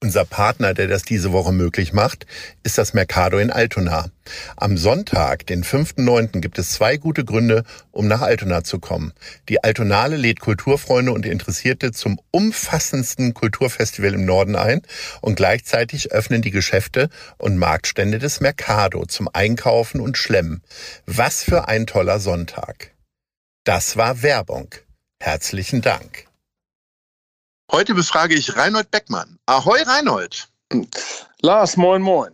Unser Partner, der das diese Woche möglich macht, ist das Mercado in Altona. Am Sonntag, den 5.9., gibt es zwei gute Gründe, um nach Altona zu kommen. Die Altonale lädt Kulturfreunde und Interessierte zum umfassendsten Kulturfestival im Norden ein und gleichzeitig öffnen die Geschäfte und Marktstände des Mercado zum Einkaufen und Schlemmen. Was für ein toller Sonntag. Das war Werbung. Herzlichen Dank. Heute befrage ich Reinhold Beckmann. Ahoi, Reinhold. Lars, moin, moin.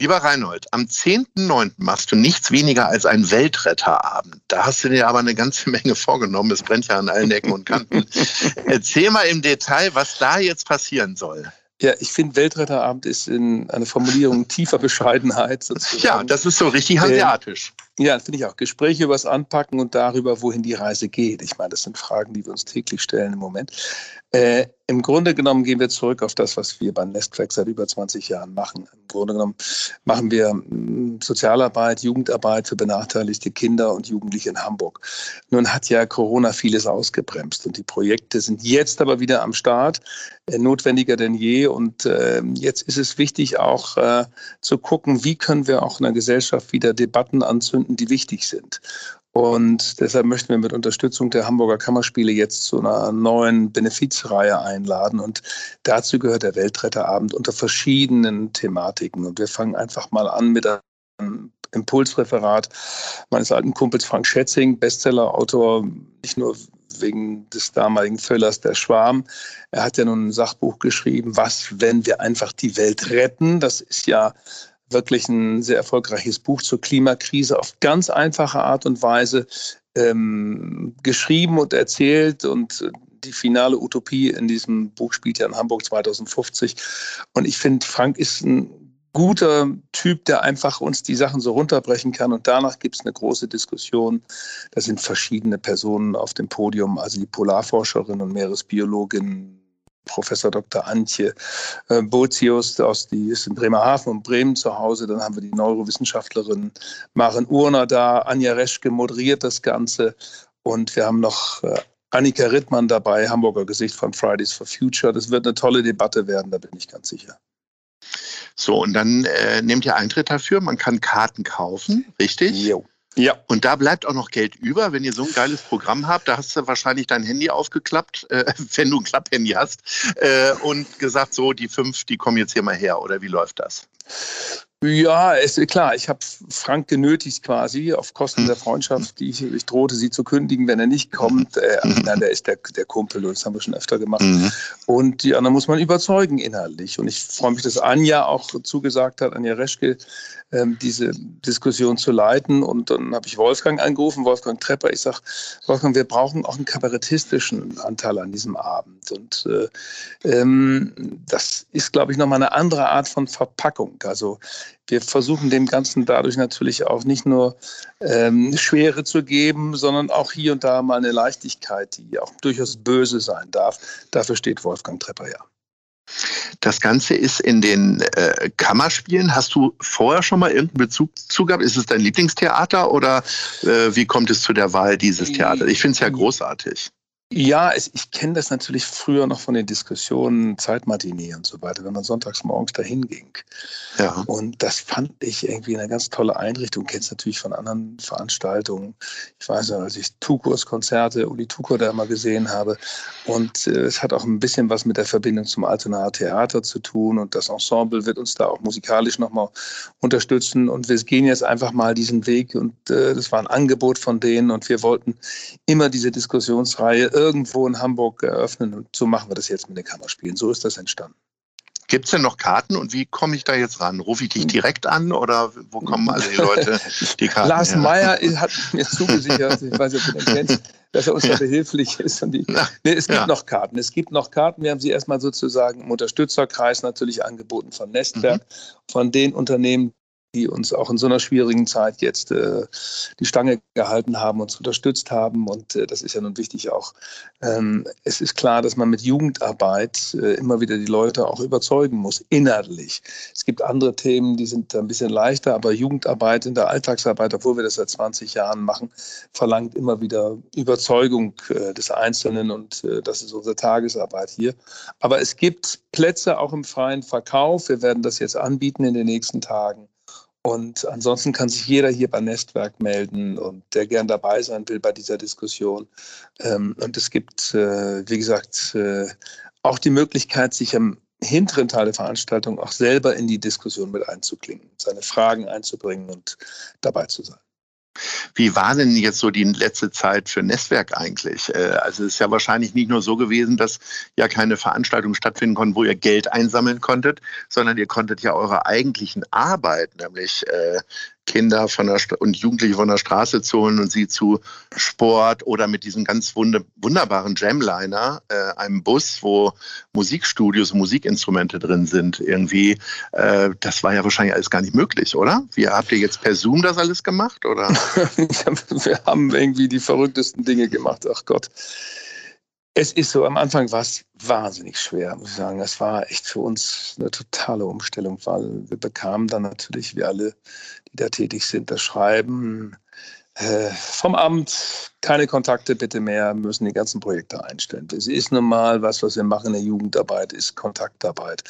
Lieber Reinhold, am 10.9. machst du nichts weniger als einen Weltretterabend. Da hast du dir aber eine ganze Menge vorgenommen. Es brennt ja an allen Ecken und Kanten. Erzähl mal im Detail, was da jetzt passieren soll. Ja, ich finde, Weltretterabend ist in eine Formulierung tiefer Bescheidenheit. Sozusagen. Ja, das ist so richtig hanseatisch. Ja, finde ich auch. Gespräche über das Anpacken und darüber, wohin die Reise geht. Ich meine, das sind Fragen, die wir uns täglich stellen im Moment. Äh, Im Grunde genommen gehen wir zurück auf das, was wir beim Nestflex seit über 20 Jahren machen. Im Grunde genommen machen wir mm, Sozialarbeit, Jugendarbeit für benachteiligte Kinder und Jugendliche in Hamburg. Nun hat ja Corona vieles ausgebremst und die Projekte sind jetzt aber wieder am Start, äh, notwendiger denn je. Und äh, jetzt ist es wichtig auch äh, zu gucken, wie können wir auch in der Gesellschaft wieder Debatten anzünden, die wichtig sind. Und deshalb möchten wir mit Unterstützung der Hamburger Kammerspiele jetzt zu einer neuen Benefizreihe einladen. Und dazu gehört der Weltretterabend unter verschiedenen Thematiken. Und wir fangen einfach mal an mit einem Impulsreferat meines alten Kumpels Frank Schätzing, Bestsellerautor, nicht nur wegen des damaligen Thrillers Der Schwarm. Er hat ja nun ein Sachbuch geschrieben, was, wenn wir einfach die Welt retten. Das ist ja wirklich ein sehr erfolgreiches Buch zur Klimakrise auf ganz einfache Art und Weise ähm, geschrieben und erzählt und die finale Utopie in diesem Buch spielt ja in Hamburg 2050. Und ich finde, Frank ist ein guter Typ, der einfach uns die Sachen so runterbrechen kann. Und danach gibt es eine große Diskussion. Da sind verschiedene Personen auf dem Podium, also die Polarforscherin und Meeresbiologin Professor Dr. Antje äh, Bozius, aus, die ist in Bremerhaven und Bremen zu Hause. Dann haben wir die Neurowissenschaftlerin Maren Urner da. Anja Reschke moderiert das Ganze. Und wir haben noch äh, Annika Rittmann dabei, Hamburger Gesicht von Fridays for Future. Das wird eine tolle Debatte werden, da bin ich ganz sicher. So, und dann äh, nehmt ihr Eintritt dafür. Man kann Karten kaufen, richtig? Jo. Ja. Und da bleibt auch noch Geld über, wenn ihr so ein geiles Programm habt. Da hast du wahrscheinlich dein Handy aufgeklappt, äh, wenn du ein Klapphandy hast, äh, und gesagt, so, die fünf, die kommen jetzt hier mal her. Oder wie läuft das? Ja, ist klar. Ich habe Frank genötigt quasi auf Kosten der Freundschaft. Die ich, ich, drohte sie zu kündigen, wenn er nicht kommt. Äh, nein, der ist der, der Kumpel und das haben wir schon öfter gemacht. Mhm. Und die anderen muss man überzeugen inhaltlich. Und ich freue mich, dass Anja auch zugesagt hat, Anja Reschke, ähm, diese Diskussion zu leiten. Und dann habe ich Wolfgang angerufen, Wolfgang Trepper. Ich sage, Wolfgang, wir brauchen auch einen kabarettistischen Anteil an diesem Abend. Und äh, ähm, das ist, glaube ich, nochmal eine andere Art von Verpackung. Also wir versuchen dem Ganzen dadurch natürlich auch nicht nur ähm, Schwere zu geben, sondern auch hier und da mal eine Leichtigkeit, die auch durchaus böse sein darf. Dafür steht Wolfgang Trepper ja. Das Ganze ist in den äh, Kammerspielen. Hast du vorher schon mal irgendeinen Bezug zu gehabt? Ist es dein Lieblingstheater oder äh, wie kommt es zu der Wahl dieses Theaters? Ich finde es ja großartig. Ja, ich kenne das natürlich früher noch von den Diskussionen, Zeitmatinee und so weiter, wenn man sonntags morgens dahin ging. Ja. Und das fand ich irgendwie eine ganz tolle Einrichtung. Kennst natürlich von anderen Veranstaltungen. Ich weiß noch, als ich Tukurs Konzerte, Uli Tukur da immer gesehen habe. Und äh, es hat auch ein bisschen was mit der Verbindung zum Altonaer Theater zu tun. Und das Ensemble wird uns da auch musikalisch nochmal unterstützen. Und wir gehen jetzt einfach mal diesen Weg. Und äh, das war ein Angebot von denen. Und wir wollten immer diese Diskussionsreihe irgendwo in Hamburg eröffnen. Und so machen wir das jetzt mit den Kammerspielen. So ist das entstanden. Gibt es denn noch Karten und wie komme ich da jetzt ran? Rufe ich dich direkt an oder wo kommen alle die Leute die Karten Lars her? Meyer hat mir zugesichert, ich weiß nicht, ob du den kennst, dass er uns ja. da behilflich ist. Und die, nee, es gibt ja. noch Karten. Es gibt noch Karten. Wir haben sie erstmal sozusagen im Unterstützerkreis natürlich angeboten von Nestwerk, mhm. von den Unternehmen, die uns auch in so einer schwierigen Zeit jetzt äh, die Stange gehalten haben, uns unterstützt haben. Und äh, das ist ja nun wichtig auch. Ähm, es ist klar, dass man mit Jugendarbeit äh, immer wieder die Leute auch überzeugen muss, inhaltlich. Es gibt andere Themen, die sind ein bisschen leichter, aber Jugendarbeit in der Alltagsarbeit, obwohl wir das seit 20 Jahren machen, verlangt immer wieder Überzeugung äh, des Einzelnen und äh, das ist unsere Tagesarbeit hier. Aber es gibt Plätze auch im freien Verkauf. Wir werden das jetzt anbieten in den nächsten Tagen. Und ansonsten kann sich jeder hier beim Nestwerk melden und der gern dabei sein will bei dieser Diskussion. Ähm, und es gibt, äh, wie gesagt, äh, auch die Möglichkeit, sich am hinteren Teil der Veranstaltung auch selber in die Diskussion mit einzuklingen, seine Fragen einzubringen und dabei zu sein. Wie war denn jetzt so die letzte Zeit für Netzwerk eigentlich? Äh, also es ist ja wahrscheinlich nicht nur so gewesen, dass ja keine Veranstaltungen stattfinden konnten, wo ihr Geld einsammeln konntet, sondern ihr konntet ja eure eigentlichen Arbeit, nämlich äh, Kinder von der und Jugendliche von der Straße zu holen und sie zu Sport oder mit diesem ganz wunderbaren Jamliner, äh, einem Bus, wo Musikstudios und Musikinstrumente drin sind, irgendwie, äh, das war ja wahrscheinlich alles gar nicht möglich, oder? Wie habt ihr jetzt per Zoom das alles gemacht, oder? Wir haben irgendwie die verrücktesten Dinge gemacht, ach Gott. Es ist so, am Anfang war es wahnsinnig schwer, muss ich sagen. Es war echt für uns eine totale Umstellung, weil wir bekamen dann natürlich, wie alle, die da tätig sind, das Schreiben äh, vom Amt, keine Kontakte bitte mehr, müssen die ganzen Projekte einstellen. Es ist normal, was, was wir machen in der Jugendarbeit, ist Kontaktarbeit.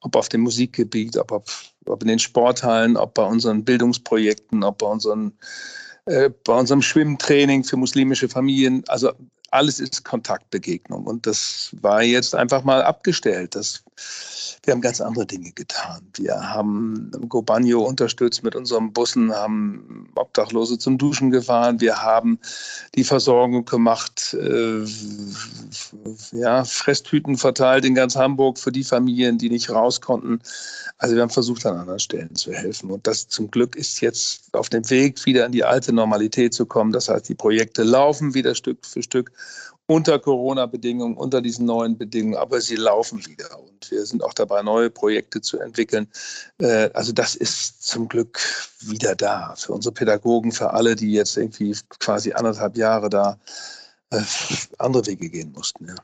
Ob auf dem Musikgebiet, ob, ob, ob in den Sporthallen, ob bei unseren Bildungsprojekten, ob bei unseren äh, bei unserem Schwimmtraining für muslimische Familien. Also alles ist Kontaktbegegnung. Und das war jetzt einfach mal abgestellt. Das, wir haben ganz andere Dinge getan. Wir haben Gobanio unterstützt mit unseren Bussen, haben Obdachlose zum Duschen gefahren. Wir haben die Versorgung gemacht, äh, ja, Fresstüten verteilt in ganz Hamburg für die Familien, die nicht raus konnten. Also wir haben versucht, an anderen Stellen zu helfen. Und das zum Glück ist jetzt auf dem Weg, wieder in die alte Normalität zu kommen. Das heißt, die Projekte laufen wieder Stück für Stück unter Corona-Bedingungen, unter diesen neuen Bedingungen, aber sie laufen wieder. Und wir sind auch dabei, neue Projekte zu entwickeln. Äh, also das ist zum Glück wieder da. Für unsere Pädagogen, für alle, die jetzt irgendwie quasi anderthalb Jahre da äh, andere Wege gehen mussten. Ja.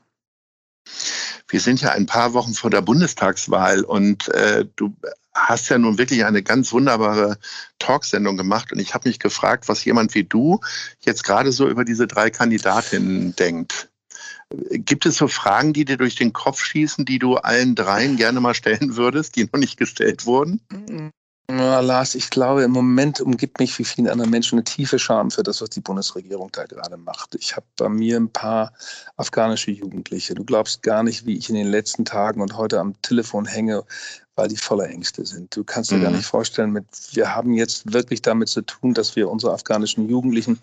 Wir sind ja ein paar Wochen vor der Bundestagswahl und äh, du hast ja nun wirklich eine ganz wunderbare Talksendung gemacht und ich habe mich gefragt, was jemand wie du jetzt gerade so über diese drei Kandidatinnen denkt. Gibt es so Fragen, die dir durch den Kopf schießen, die du allen dreien gerne mal stellen würdest, die noch nicht gestellt wurden? Ja, Lars, ich glaube, im Moment umgibt mich wie viele andere Menschen eine tiefe Scham für das, was die Bundesregierung da gerade macht. Ich habe bei mir ein paar afghanische Jugendliche. Du glaubst gar nicht, wie ich in den letzten Tagen und heute am Telefon hänge, weil die voller Ängste sind. Du kannst dir mhm. gar nicht vorstellen, mit, wir haben jetzt wirklich damit zu tun, dass wir unsere afghanischen Jugendlichen,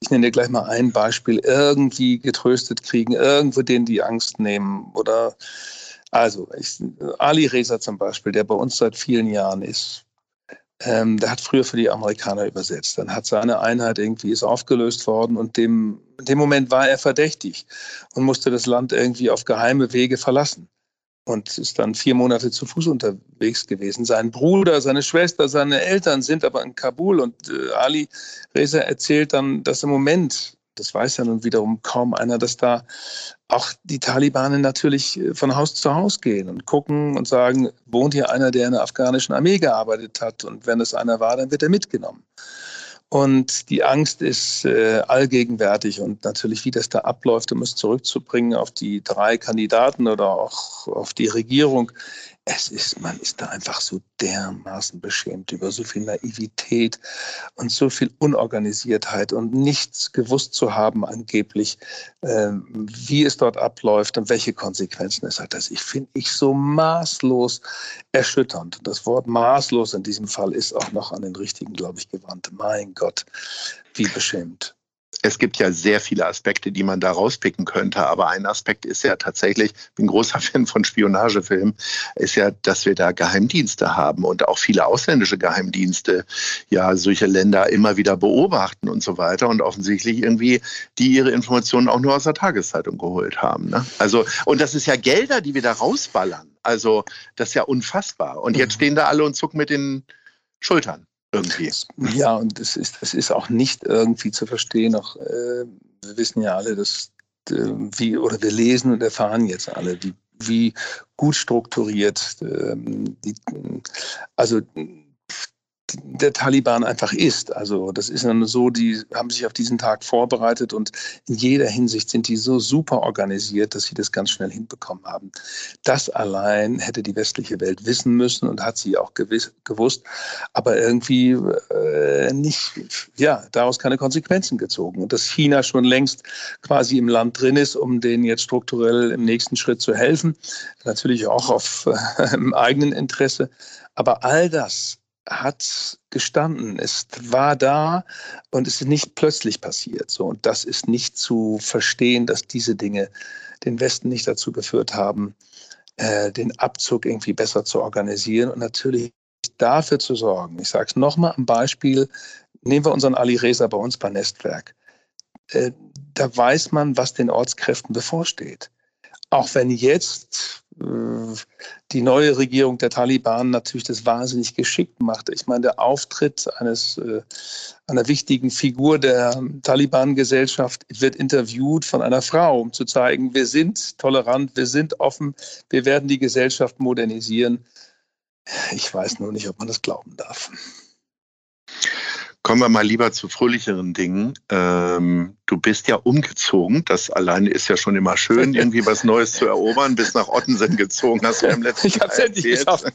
ich nenne dir gleich mal ein Beispiel, irgendwie getröstet kriegen, irgendwo denen die Angst nehmen oder also, ich, Ali Reza zum Beispiel, der bei uns seit vielen Jahren ist, ähm, der hat früher für die Amerikaner übersetzt. Dann hat seine Einheit irgendwie ist aufgelöst worden und dem, in dem Moment war er verdächtig und musste das Land irgendwie auf geheime Wege verlassen und ist dann vier Monate zu Fuß unterwegs gewesen. Sein Bruder, seine Schwester, seine Eltern sind aber in Kabul und äh, Ali Reza erzählt dann, dass im Moment das weiß ja nun wiederum kaum einer, dass da auch die Talibanen natürlich äh, von Haus zu Haus gehen und gucken und sagen, wohnt hier einer, der in der afghanischen Armee gearbeitet hat und wenn es einer war, dann wird er mitgenommen. Und die Angst ist äh, allgegenwärtig und natürlich, wie das da abläuft, um es zurückzubringen auf die drei Kandidaten oder auch auf die Regierung, es ist, man ist da einfach so dermaßen beschämt über so viel Naivität und so viel Unorganisiertheit und nichts gewusst zu haben angeblich, äh, wie es dort abläuft und welche Konsequenzen es hat. Das ich finde ich so maßlos erschütternd. Das Wort maßlos in diesem Fall ist auch noch an den richtigen, glaube ich, gewandt. Mein Gott, wie beschämt es gibt ja sehr viele Aspekte, die man da rauspicken könnte. Aber ein Aspekt ist ja tatsächlich, ich bin großer Fan von Spionagefilmen, ist ja, dass wir da Geheimdienste haben und auch viele ausländische Geheimdienste ja solche Länder immer wieder beobachten und so weiter und offensichtlich irgendwie die ihre Informationen auch nur aus der Tageszeitung geholt haben. Ne? Also, und das ist ja Gelder, die wir da rausballern. Also, das ist ja unfassbar. Und jetzt mhm. stehen da alle und zucken mit den Schultern irgendwie. Ja, und es ist, es ist auch nicht irgendwie zu verstehen. Auch, äh, wir wissen ja alle, dass äh, wie, oder wir lesen und erfahren jetzt alle, wie, wie gut strukturiert äh, die, also der Taliban einfach ist. Also das ist dann so, die haben sich auf diesen Tag vorbereitet und in jeder Hinsicht sind die so super organisiert, dass sie das ganz schnell hinbekommen haben. Das allein hätte die westliche Welt wissen müssen und hat sie auch gewiss, gewusst, aber irgendwie äh, nicht, ja, daraus keine Konsequenzen gezogen. Und dass China schon längst quasi im Land drin ist, um denen jetzt strukturell im nächsten Schritt zu helfen, natürlich auch auf äh, im eigenen Interesse. Aber all das hat gestanden, es war da und es ist nicht plötzlich passiert. So, und das ist nicht zu verstehen, dass diese Dinge den Westen nicht dazu geführt haben, äh, den Abzug irgendwie besser zu organisieren und natürlich dafür zu sorgen. Ich sage es nochmal am Beispiel, nehmen wir unseren Ali Reza bei uns bei Nestwerk. Äh, da weiß man, was den Ortskräften bevorsteht. Auch wenn jetzt äh, die neue Regierung der Taliban natürlich das wahnsinnig geschickt macht. Ich meine, der Auftritt eines, äh, einer wichtigen Figur der Taliban-Gesellschaft wird interviewt von einer Frau, um zu zeigen, wir sind tolerant, wir sind offen, wir werden die Gesellschaft modernisieren. Ich weiß nur nicht, ob man das glauben darf. Kommen wir mal lieber zu fröhlicheren Dingen. Ähm, du bist ja umgezogen. Das alleine ist ja schon immer schön, irgendwie was Neues zu erobern. Bist nach Ottensen gezogen, hast du im letzten Ich hab's endlich geschafft.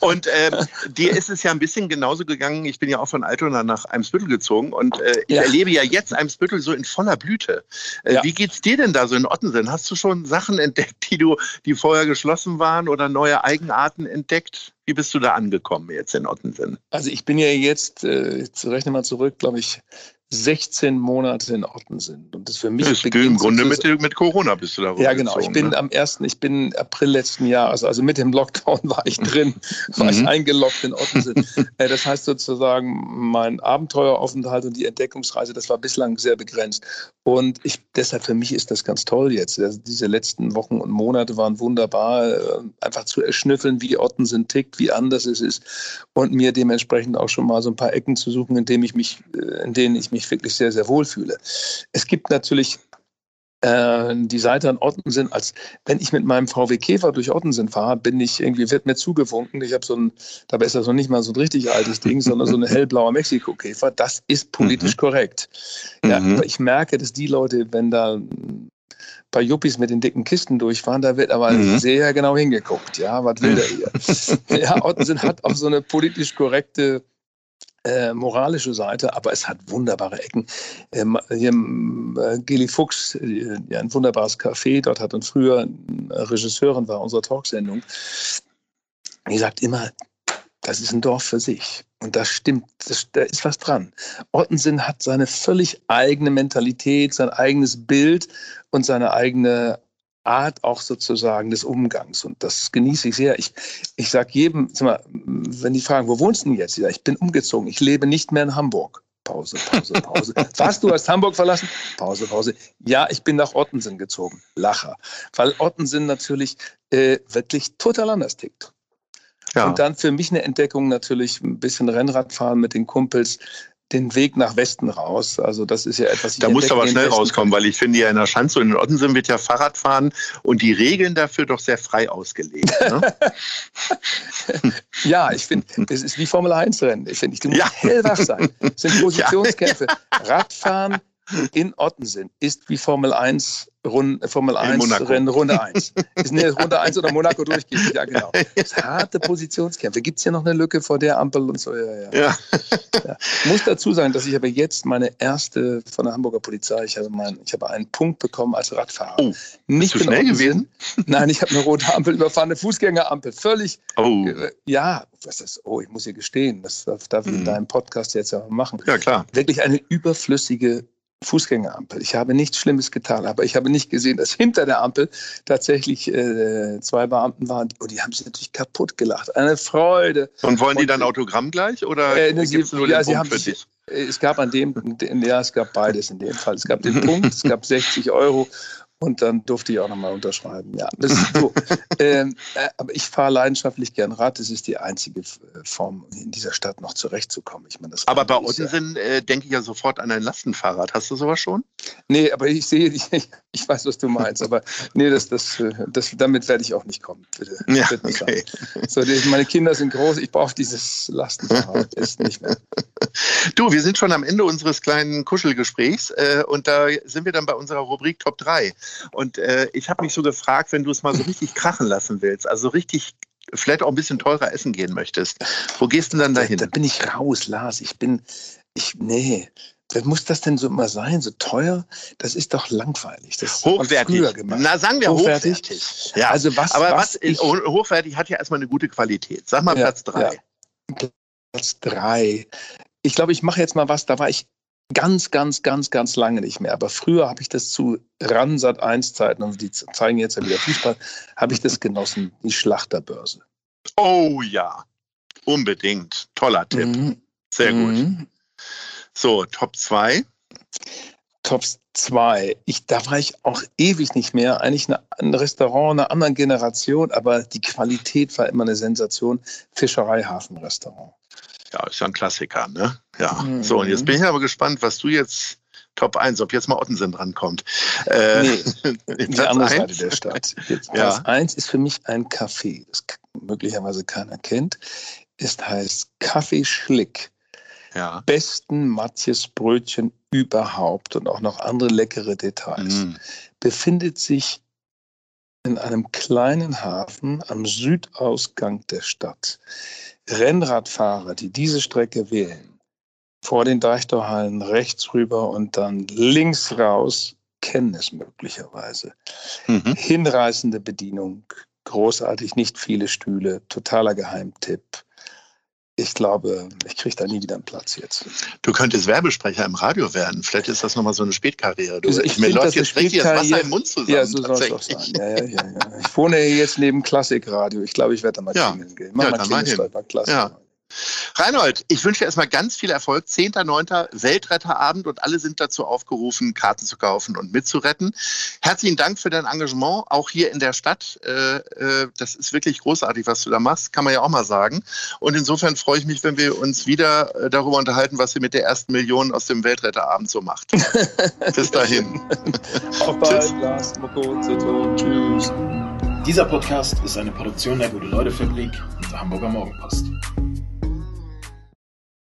und ähm, dir ist es ja ein bisschen genauso gegangen. Ich bin ja auch von Altona nach Eimsbüttel gezogen und äh, ich ja. erlebe ja jetzt Eimsbüttel so in voller Blüte. Äh, ja. Wie geht's dir denn da so in Ottensen? Hast du schon Sachen entdeckt, die du, die vorher geschlossen waren oder neue Eigenarten entdeckt? Wie bist du da angekommen jetzt in Ottensen? Also ich bin ja jetzt, äh, rechne mal zurück, glaube ich, 16 Monate in Ordnung sind. Und das für mich das im Grunde mit, mit Corona bist du da Ja, genau. Ich bin ne? am 1., ich bin April letzten Jahres, also mit dem Lockdown war ich drin, war mhm. ich eingeloggt in Ottensen. Äh, das heißt sozusagen, mein Abenteueraufenthalt und die Entdeckungsreise, das war bislang sehr begrenzt. Und ich, deshalb für mich ist das ganz toll jetzt. Also diese letzten Wochen und Monate waren wunderbar, äh, einfach zu erschnüffeln, wie Ottensen tickt, wie anders es ist und mir dementsprechend auch schon mal so ein paar Ecken zu suchen, in denen ich mich, äh, in denen ich mich wirklich sehr, sehr wohl fühle. Es gibt natürlich äh, die Seite an Ottensen, als wenn ich mit meinem VW Käfer durch Ottensen fahre, bin ich irgendwie, wird mir zugewunken. Ich habe so ein, dabei ist das noch nicht mal so ein richtig altes Ding, sondern so eine hellblaue Mexiko-Käfer. Das ist politisch mhm. korrekt. Ja, mhm. ich merke, dass die Leute, wenn da ein paar Yuppies mit den dicken Kisten durchfahren, da wird aber mhm. sehr genau hingeguckt. Ja, was will der hier? ja, Ottensen hat auch so eine politisch korrekte äh, moralische Seite, aber es hat wunderbare Ecken. Ähm, hier, äh, Geli Fuchs, äh, ein wunderbares Café, dort hat uns früher eine Regisseurin war unserer Talksendung, die sagt immer, das ist ein Dorf für sich. Und das stimmt, das, da ist was dran. Ottensen hat seine völlig eigene Mentalität, sein eigenes Bild und seine eigene Art auch sozusagen des Umgangs. Und das genieße ich sehr. Ich, ich sage jedem, mal, wenn die fragen, wo wohnst du denn jetzt? Ja, ich bin umgezogen. Ich lebe nicht mehr in Hamburg. Pause, Pause, Pause. Was, du hast Hamburg verlassen? Pause, Pause. Ja, ich bin nach Ottensen gezogen. Lacher. Weil Ottensen natürlich äh, wirklich total anders tickt. Ja. Und dann für mich eine Entdeckung natürlich ein bisschen Rennradfahren mit den Kumpels den Weg nach Westen raus. Also das ist ja etwas. Da muss aber schnell rauskommen, weil ich finde ja in der Schanze und in Ottensen wird ja Fahrradfahren und die Regeln dafür doch sehr frei ausgelegt. Ne? ja, ich finde, das ist wie Formel 1 Rennen. Ich finde, du musst ja. hellwach sein. Das sind Positionskämpfe. Ja. Radfahren in Ottensen ist wie Formel 1 Rund, Formel 1 Rennen Runde 1. Ist eine Runde 1 oder Monaco durchgeht. Ja, genau. Das harte Positionskämpfe. Gibt es hier noch eine Lücke vor der Ampel und so? Ja, ja. ja. Muss dazu sagen, dass ich aber jetzt meine erste von der Hamburger Polizei, ich habe, mein, ich habe einen Punkt bekommen als Radfahrer. Oh, nicht du schnell gewesen? Nein, ich habe eine rote Ampel überfahren, eine Fußgängerampel. Völlig. Oh. Äh, ja, was ist, oh, ich muss hier gestehen, das darf, darf ich in mhm. deinem Podcast jetzt ja machen. Ja, klar. Wirklich eine überflüssige Fußgängerampel. Ich habe nichts Schlimmes getan, aber ich habe nicht gesehen, dass hinter der Ampel tatsächlich äh, zwei Beamten waren. Und die haben sich natürlich kaputt gelacht. Eine Freude. Und wollen die dann Autogramm gleich oder äh, ne, sie, nur ja, den Punkt haben für dich? Es gab an dem, ja, es gab beides in dem Fall. Es gab den Punkt, es gab 60 Euro und dann durfte ich auch nochmal unterschreiben. Ja, das ist so. ähm, äh, aber ich fahre leidenschaftlich gern Rad. Das ist die einzige äh, Form, in dieser Stadt noch zurechtzukommen. Ich meine, das aber bei Ottensen äh, denke ich ja sofort an ein Lastenfahrrad. Hast du sowas schon? Nee, aber ich sehe, ich, ich weiß, was du meinst. Aber nee, das, das, äh, das, damit werde ich auch nicht kommen. Bitte, ja, bitte okay. so, die, meine Kinder sind groß. Ich brauche dieses Lastenfahrrad jetzt nicht mehr. Du, wir sind schon am Ende unseres kleinen Kuschelgesprächs äh, und da sind wir dann bei unserer Rubrik Top 3. Und äh, ich habe mich so gefragt, wenn du es mal so richtig krachen lassen willst, also richtig vielleicht auch ein bisschen teurer essen gehen möchtest, wo gehst du denn dann dahin? Da, da bin ich raus, Lars. Ich bin, ich, nee, was muss das denn so immer sein? So teuer? Das ist doch langweilig. Das hochwertig. Na, sagen wir hochwertig. hochwertig. Ja. Also was, Aber was, was ich, hochwertig hat ja erstmal eine gute Qualität. Sag mal ja, Platz drei. Ja. Platz drei. Ich glaube, ich mache jetzt mal was, da war ich ganz, ganz, ganz, ganz lange nicht mehr. Aber früher habe ich das zu Ransat 1 Zeiten, und die zeigen jetzt ja wieder Fußball, habe ich das genossen, die Schlachterbörse. Oh ja, unbedingt. Toller Tipp. Mhm. Sehr gut. Mhm. So, Top 2. Top 2. Ich, da war ich auch ewig nicht mehr. Eigentlich eine, ein Restaurant einer anderen Generation, aber die Qualität war immer eine Sensation. Fischerei-Hafen-Restaurant. Ja, ist ja ein Klassiker, ne? Ja. Mhm. So, und jetzt bin ich aber gespannt, was du jetzt Top 1, ob jetzt mal Ottensen drankommt. Äh, nee, die andere Seite der Stadt. Jetzt Platz ja. 1 ist für mich ein Café, das möglicherweise keiner kennt. Es heißt Kaffee Schlick. Ja. Besten Matjes Brötchen überhaupt und auch noch andere leckere Details. Mm. Befindet sich in einem kleinen Hafen am Südausgang der Stadt. Rennradfahrer, die diese Strecke wählen, vor den Deichtorhallen rechts rüber und dann links raus, kennen es möglicherweise. Mhm. Hinreißende Bedienung, großartig, nicht viele Stühle, totaler Geheimtipp ich glaube, ich kriege da nie wieder einen Platz jetzt. Du könntest Werbesprecher im Radio werden. Vielleicht ist das nochmal so eine Spätkarriere. Du, also ich mir läuft jetzt richtig das Wasser im Mund zusammen. Ja, so soll es auch sein. Ja, ja, ja, Ich wohne jetzt neben Klassikradio. Ich glaube, ich werde da mal ja. gehen. Mach ja, mal Klingelstolper, bei Klassik. Ja. Reinhold, ich wünsche dir erstmal ganz viel Erfolg. 10.9. Weltretterabend und alle sind dazu aufgerufen, Karten zu kaufen und mitzuretten. Herzlichen Dank für dein Engagement, auch hier in der Stadt. Äh, äh, das ist wirklich großartig, was du da machst, kann man ja auch mal sagen. Und insofern freue ich mich, wenn wir uns wieder äh, darüber unterhalten, was ihr mit der ersten Million aus dem Weltretterabend so macht. Bis dahin. Auf bald, Lars, Tschüss. Dieser Podcast ist eine Produktion der Gute-Leute-Fabrik und der Hamburger Morgenpost.